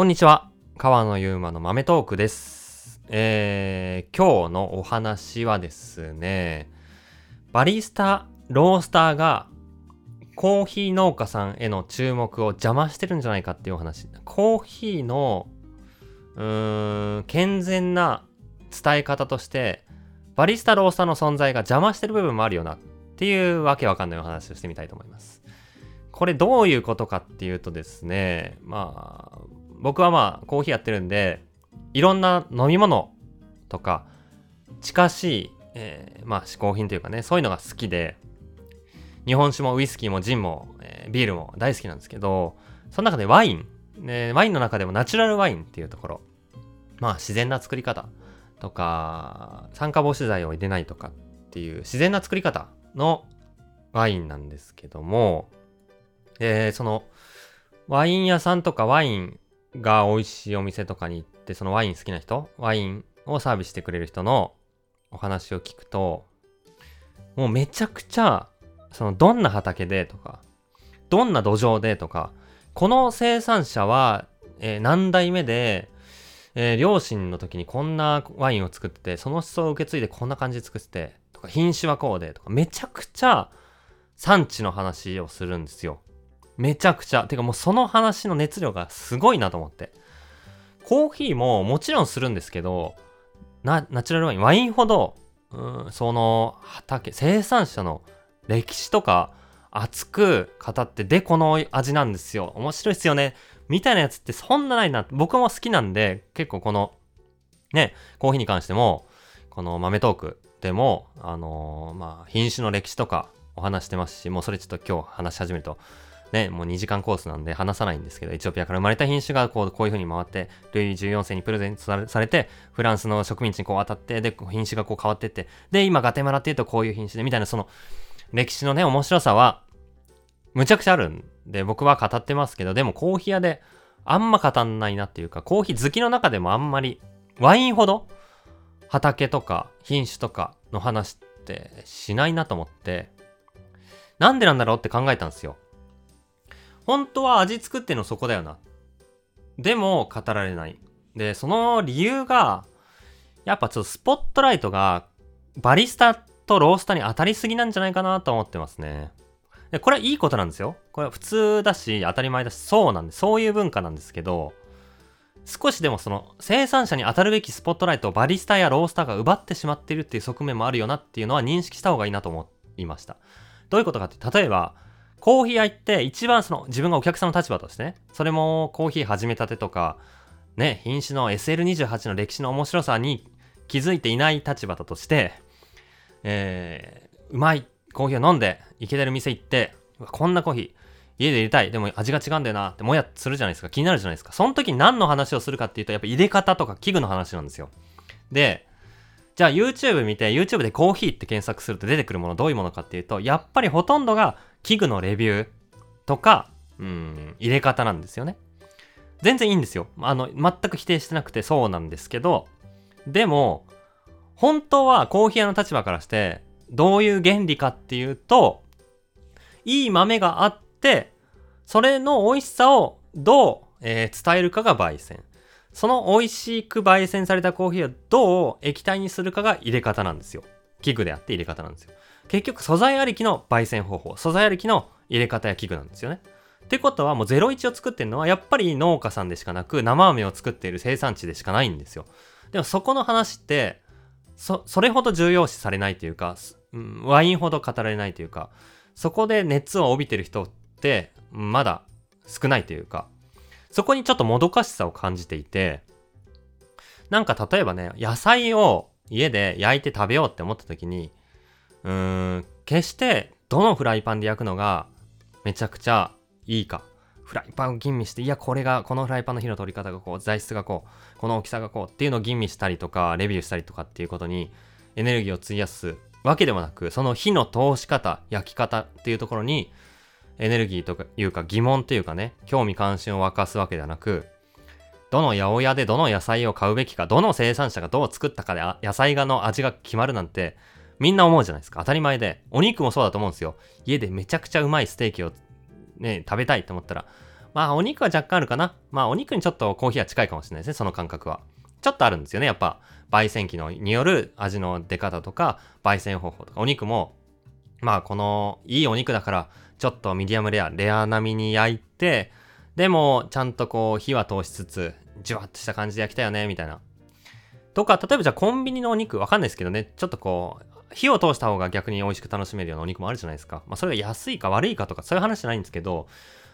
こんにちは。川野ゆうまの豆トークです。えー、今日のお話はですね、バリスタ、ロースターがコーヒー農家さんへの注目を邪魔してるんじゃないかっていうお話。コーヒーの、うーん、健全な伝え方として、バリスタ、ロースターの存在が邪魔してる部分もあるよなっていうわけわかんないお話をしてみたいと思います。これどういうことかっていうとですね、まあ、僕はまあコーヒーやってるんで、いろんな飲み物とか、近しい、えーまあ嗜好品というかね、そういうのが好きで、日本酒もウイスキーもジンも、えービールも大好きなんですけど、その中でワイン、ね、ワインの中でもナチュラルワインっていうところ、まあ自然な作り方とか、酸化防止剤を入れないとかっていう自然な作り方のワインなんですけども、えーそのワイン屋さんとかワインが美味しいお店とかに行って、そのワイン好きな人、ワインをサービスしてくれる人のお話を聞くと、もうめちゃくちゃ、そのどんな畑でとか、どんな土壌でとか、この生産者は、えー何代目で、えー両親の時にこんなワインを作ってて、その思想を受け継いでこんな感じで作ってて、とか、品種はこうで、とか、めちゃくちゃ産地の話をするんですよ。めちゃくちゃ。てかもうその話の熱量がすごいなと思って。コーヒーももちろんするんですけど、ナチュラルワイン、ワインほど、うん、その畑、生産者の歴史とか熱く語って、で、この味なんですよ。面白いっすよね。みたいなやつってそんなないな。僕も好きなんで、結構この、ね、コーヒーに関しても、この豆トークでも、あのーまあ、品種の歴史とかお話してますし、もうそれちょっと今日話し始めると、ね、もう2時間コースなんで話さないんですけど、エチオピアから生まれた品種がこうこういう風に回って、ルイ14世にプレゼントされて、フランスの植民地にこう渡って、で、品種がこう変わってって、で、今ガテマラっていうとこういう品種で、みたいなその歴史のね、面白さは、むちゃくちゃあるんで、僕は語ってますけど、でもコーヒー屋であんま語んないなっていうか、コーヒー好きの中でもあんまり、ワインほど畑とか品種とかの話ってしないなと思って、なんでなんだろうって考えたんですよ。本当は味作ってんのそこだよな。でも語られない。で、その理由が、やっぱちょっとスポットライトがバリスタとロースターに当たりすぎなんじゃないかなと思ってますね。で、これはいいことなんですよ。これは普通だし、当たり前だし、そうなんで、そういう文化なんですけど、少しでもその生産者に当たるべきスポットライトをバリスタやロースターが奪ってしまってるっていう側面もあるよなっていうのは認識した方がいいなと思いました。どういうことかって、例えば、コーヒー屋行って一番その自分がお客さんの立場としてね、それもコーヒー始めたてとか、ね、品種の SL28 の歴史の面白さに気づいていない立場だとして、えー、うまいコーヒーを飲んで、いけてる店行って、こんなコーヒー、家で入れたい。でも味が違うんだよなってもやするじゃないですか。気になるじゃないですか。その時何の話をするかっていうと、やっぱ入れ方とか器具の話なんですよ。で、じゃあ YouTube 見て、YouTube でコーヒーって検索すると出てくるものどういうものかっていうと、やっぱりほとんどが器具のレビューとか、うん、入れ方なんですよね。全然いいんですよ。あの、全く否定してなくてそうなんですけど、でも、本当はコーヒー屋の立場からして、どういう原理かっていうと、いい豆があって、それの美味しさをどう、えー伝えるかが焙煎。その美味しく焙煎されたコーヒーをどう液体にするかが入れ方なんですよ。器具であって入れ方なんですよ。結局素材ありきの焙煎方法、素材ありきの入れ方や器具なんですよね。ってことはもう01を作ってるのはやっぱり農家さんでしかなく生飴を作っている生産地でしかないんですよ。でもそこの話ってそそれほど重要視されないというか、うんワインほど語られないというかそこで熱を帯びてる人ってまだ少ないというかそこにちょっともどかしさを感じていてなんか例えばね野菜を家で焼いて食べようって思った時にうーん決してどのフライパンで焼くのがめちゃくちゃいいか。フライパンを吟味していやこれがこのフライパンの火の取り方がこう材質がこうこの大きさがこうっていうのを吟味したりとかレビューしたりとかっていうことにエネルギーを費やすわけでもなくその火の通し方焼き方っていうところにエネルギーとかいうか疑問というかね興味関心を沸かすわけではなくどの八百屋でどの野菜を買うべきかどの生産者がどう作ったかで野菜がの味が決まるなんてみんな思うじゃないですか当たり前でお肉もそうだと思うんですよ家でめちゃくちゃうまいステーキをね食べたいと思ったらまあお肉は若干あるかな。まあお肉にちょっとコーヒーは近いかもしれないですね、その感覚は。ちょっとあるんですよね、やっぱ。焙煎機のによる味の出方とか、焙煎方法とか、お肉も、まあこのいいお肉だから、ちょっとミディアムレア、レア並みに焼いて、でもちゃんとこう火は通しつつ、じゅわっとした感じで焼きたよね、みたいな。とか、例えばじゃあコンビニのお肉、わかんないですけどね、ちょっとこう、火を通した方が逆に美味しく楽しめるようなお肉もあるじゃないですか。まあそれが安いか悪いかとかそういう話じゃないんですけど、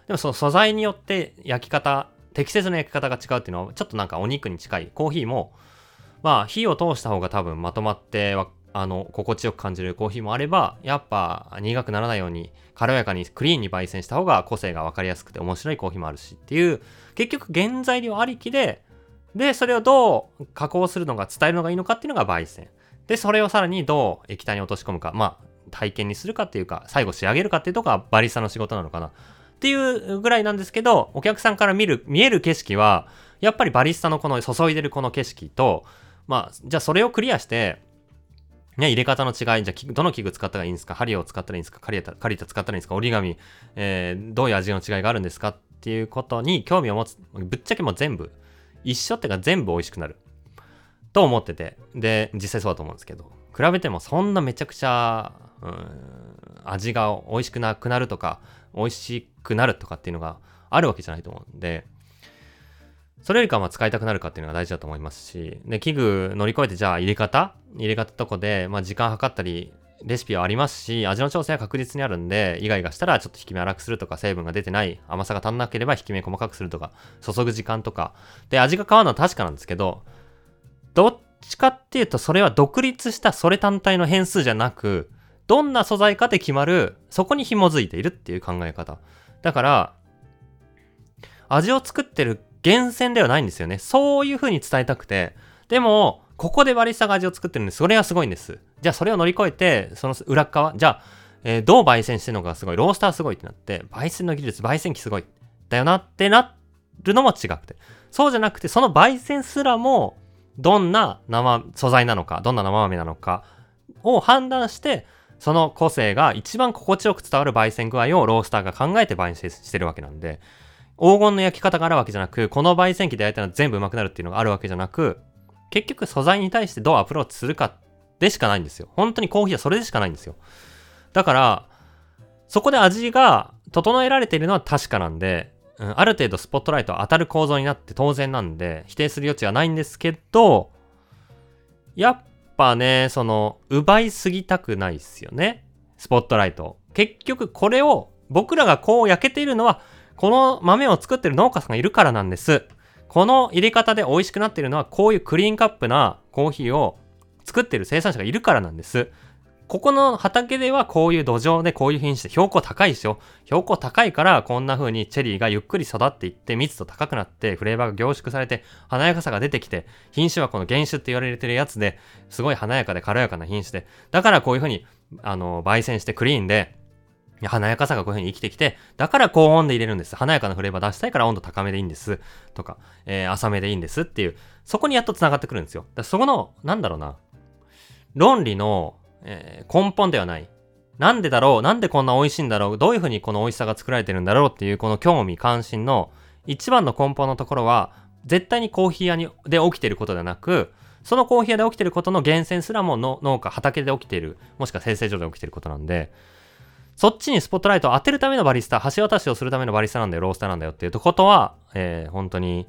でもその素材によって焼き方、適切な焼き方が違うっていうのはちょっとなんかお肉に近い。コーヒーも、まあ火を通した方が多分まとまってあの、心地よく感じるコーヒーもあれば、やっぱ苦くならないように軽やかにクリーンに焙煎した方が個性が分かりやすくて面白いコーヒーもあるしっていう、結局原材料ありきで、で、それをどう加工するのか伝えるのがいいのかっていうのが焙煎。で、それをさらにどう液体に落とし込むか、まあ、体験にするかっていうか、最後仕上げるかっていうとこがバリスタの仕事なのかな。っていうぐらいなんですけど、お客さんから見る、見える景色は、やっぱりバリスタのこの注いでるこの景色と、まあ、じゃあそれをクリアして、ね、入れ方の違い、じゃあ、どの器具使ったらいいんですか？針を使ったらいいんですか？カリタ、カリタ使ったらいいんですか？折り紙、えー、どういう味の違いがあるんですか？っていうことに興味を持つ。ぶっちゃけもう全部、一緒っていうか全部美味しくなる。と思ってて。で、実際そうだと思うんですけど。比べてもそんなめちゃくちゃ、うん、味が美味しくなくなるとか、美味しくなるとかっていうのがあるわけじゃないと思うんで、それよりかは使いたくなるかっていうのが大事だと思いますし、で、器具乗り越えてじゃあ入れ方？入れ方とこで、まあ時間計ったり、レシピはありますし、味の調整は確実にあるんで、イガイガしたらちょっと引き目粗くするとか、成分が出てない、甘さが足んなければ引き目細かくするとか、注ぐ時間とか。で、味が変わるのは確かなんですけど、どっちかっていうと、それは独立したそれ単体の変数じゃなく、どんな素材かで決まる、そこに紐づいているっていう考え方。だから、味を作ってる源泉ではないんですよね。そういう風に伝えたくて。でも、ここでバリスタが味を作ってるんで。それはすごいんです。じゃあそれを乗り越えて、その裏側、じゃあ、えー、どう焙煎してるのかすごい、ロースターすごいってなって、焙煎の技術、焙煎機すごい、だよなってなるのも違くて。そうじゃなくて、その焙煎すらも、どんな生、素材なのか、どんな生豆なのかを判断して、その個性が一番心地よく伝わる焙煎具合をロースターが考えて焙煎してるわけなんで、黄金の焼き方があるわけじゃなく、この焙煎機で焼いたら全部うまくなるっていうのがあるわけじゃなく、結局素材に対してどうアプローチするかでしかないんですよ。本当にコーヒーはそれでしかないんですよ。だから、そこで味が整えられているのは確かなんで、うん、ある程度スポットライト当たる構造になって当然なんで、否定する余地はないんですけど、やっぱね、その、奪いすぎたくないっすよね。スポットライト。結局これを僕らがこう焼けているのはこの豆を作ってる農家さんがいるからなんです。この入れ方で美味しくなってるのは、こういうクリーンカップなコーヒーを作ってる生産者がいるからなんです。ここの畑ではこういう土壌でこういう品種で標高高いですよ。標高高いからこんな風にチェリーがゆっくり育っていって密度高くなってフレーバーが凝縮されて華やかさが出てきて品種はこの原種って言われてるやつですごい華やかで軽やかな品種でだからこういう風にあの焙煎してクリーンで華やかさがこういう風に生きてきて、だから高温で入れるんです。華やかなフレーバー出したいから温度高めでいいんです。とか、えー、浅めでいいんですっていう、そこにやっと繋がってくるんですよ。だそこの、なんだろうな、論理の、えー、根本ではない。なんでだろう？なんでこんな美味しいんだろう？どういう風にこの美味しさが作られてるんだろうっていうこの興味関心の一番の根本のところは、絶対にコーヒー屋にで起きてることではなく、そのコーヒー屋で起きてることの源泉すらも農家、畑で起きている、もしくは生成所で起きてることなんで、そっちにスポットライトを当てるためのバリスタ、橋渡しをするためのバリスタなんだよ、ロースターなんだよっていうことは、えー、本当に、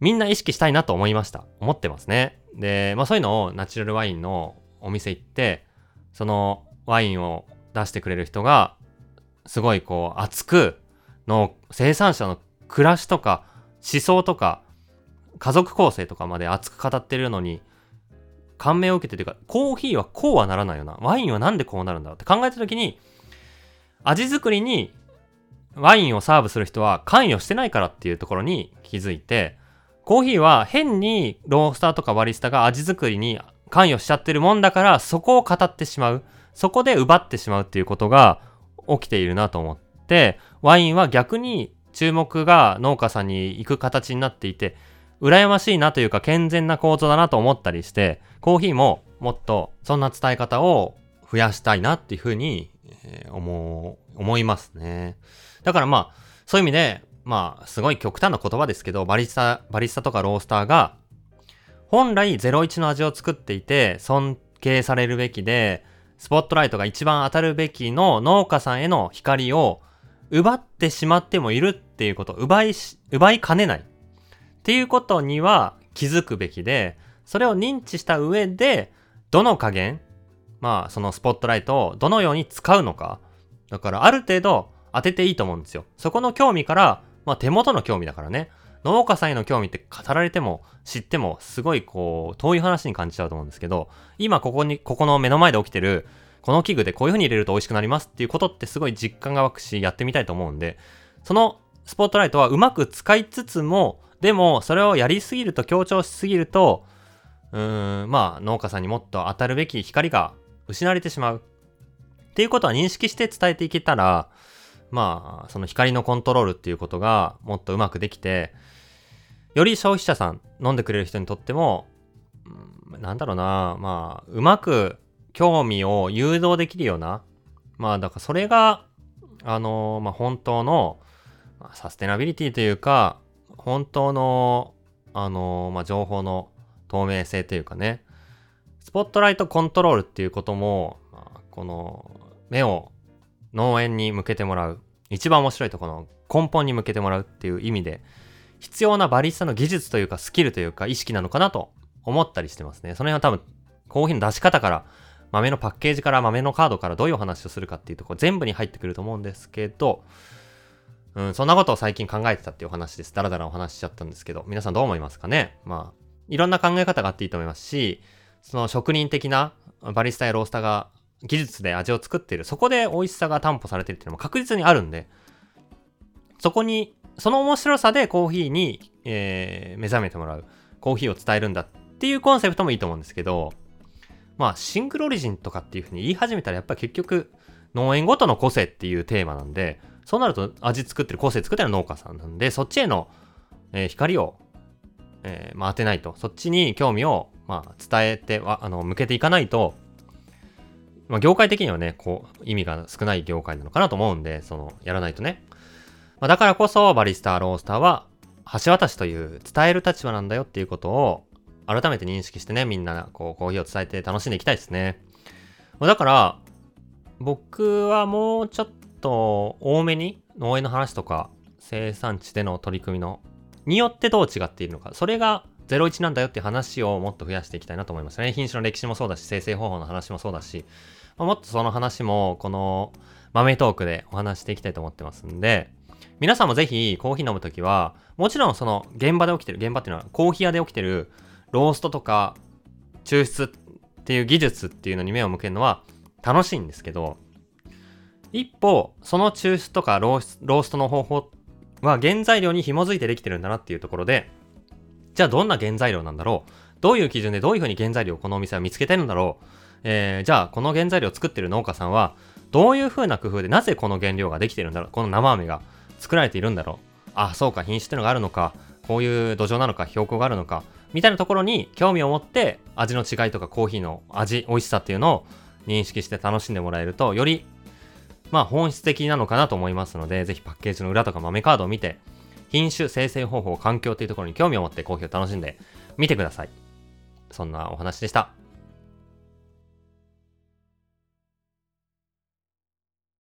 みんな意識したいなと思いました。思ってますね。で、まあそういうのをナチュラルワインのお店行って、そのワインを出してくれる人が、すごいこう熱くの生産者の暮らしとか思想とか家族構成とかまで熱く語ってるのに感銘を受けてというかコーヒーはこうはならないよなワインはなんでこうなるんだろうって考えた時に味作りにワインをサーブする人は関与してないからっていうところに気づいて、コーヒーは変にロースターとかバリスタが味作りに関与しちゃってるもんだから、そこを語ってしまう。そこで奪ってしまうっていうことが起きているなと思って、ワインは逆に注目が農家さんに行く形になっていて、羨ましいなというか健全な構造だなと思ったりして、コーヒーももっとそんな伝え方を増やしたいなっていうふうにえー、思う、思いますね。だからまあ、そういう意味で、まあ、すごい極端な言葉ですけど、バリスタ、バリスタとかロースターが、本来01の味を作っていて、尊敬されるべきで、スポットライトが一番当たるべきの農家さんへの光を奪ってしまってもいるっていうこと、奪いし、奪いかねない。っていうことには気づくべきで、それを認知した上で、どの加減、まあ、そのスポットライトをどのように使うのか。だから、ある程度当てていいと思うんですよ。そこの興味から、まあ、手元の興味だからね。農家さんへの興味って語られても知ってもすごいこう遠い話に感じちゃうと思うんですけど、今ここに、ここの目の前で起きてるこの器具でこういう風に入れると美味しくなりますっていうことってすごい実感が湧くしやってみたいと思うんで、そのスポットライトはうまく使いつつも、でもそれをやりすぎると強調しすぎると、うーん、まあ農家さんにもっと当たるべき光が失われてしまう。っていうことは認識して伝えていけたら、まあ、その光のコントロールっていうことがもっとうまくできて、より消費者さん、飲んでくれる人にとっても、うん、なんだろうな、まあ、うまく興味を誘導できるような、まあ、だからそれが、あのまあ、本当の、まあ、サステナビリティというか、本当の、あのまあ、情報の透明性というかね、スポットライトコントロールっていうことも、この目を農園に向けてもらう。一番面白いところの根本に向けてもらうっていう意味で、必要なバリスタの技術というかスキルというか意識なのかなと思ったりしてますね。その辺は多分、コーヒーの出し方から、豆のパッケージから豆のカードからどういうお話をするかっていうとこ全部に入ってくると思うんですけど、うん、そんなことを最近考えてたっていうお話です。だらだらお話ししちゃったんですけど、皆さんどう思いますかねまあ、いろんな考え方があっていいと思いますし、その職人的なバリスタやロースターが技術で味を作っている、そこで美味しさが担保されてるっていうのも確実にあるんで、そこに、その面白さでコーヒーに、えー、目覚めてもらう、コーヒーを伝えるんだっていうコンセプトもいいと思うんですけど、まあ、シングルオリジンとかっていうふうに言い始めたら、やっぱり結局、農園ごとの個性っていうテーマなんで、そうなると味作ってる、個性作ってる農家さんなんで、そっちへの、えー、光を、えー、まあ、当てないと、そっちに興味を、まあ、伝えては、あの、向けていかないと、まあ、業界的にはね、こう、意味が少ない業界なのかなと思うんで、その、やらないとね。まあ、だからこそ、バリスタ、ロースターは、橋渡しという伝える立場なんだよっていうことを、改めて認識してね、みんな、こう、コーヒーを伝えて楽しんでいきたいですね。ま、だから、僕はもうちょっと多めに農園の話とか生産地での取り組みのによってどう違っているのか、それが01なんだよって話をもっと増やしていきたいなと思いますね。品種の歴史もそうだし、生成方法の話もそうだし、まあ、もっとその話もこの豆トークでお話していきたいと思ってますんで、皆さんもぜひコーヒー飲むときは、もちろんその現場で起きてる、現場っていうのはコーヒー屋で起きてるローストとか抽出っていう技術っていうのに目を向けるのは楽しいんですけど、一方、その抽出とかローストの方法は原材料に紐づいてできてるんだなっていうところで、じゃあどんな原材料なんだろう？どういう基準でどういうふうに原材料をこのお店は見つけてるんだろう？えー、じゃあこの原材料を作ってる農家さんはどういう風な工夫でなぜこの原料ができてるんだろう？この生飴が作られているんだろう？あそうか品種ってのがあるのか？こういう土壌なのか？標高があるのか？みたいなところに興味を持って味の違いとかコーヒーの味美味しさっていうのを認識して楽しんでもらえるとよりまあ本質的なのかなと思いますのでぜひパッケージの裏とか豆カードを見て品種生成方法環境というところに興味を持ってコーヒーを楽しんで見てください。そんなお話でした。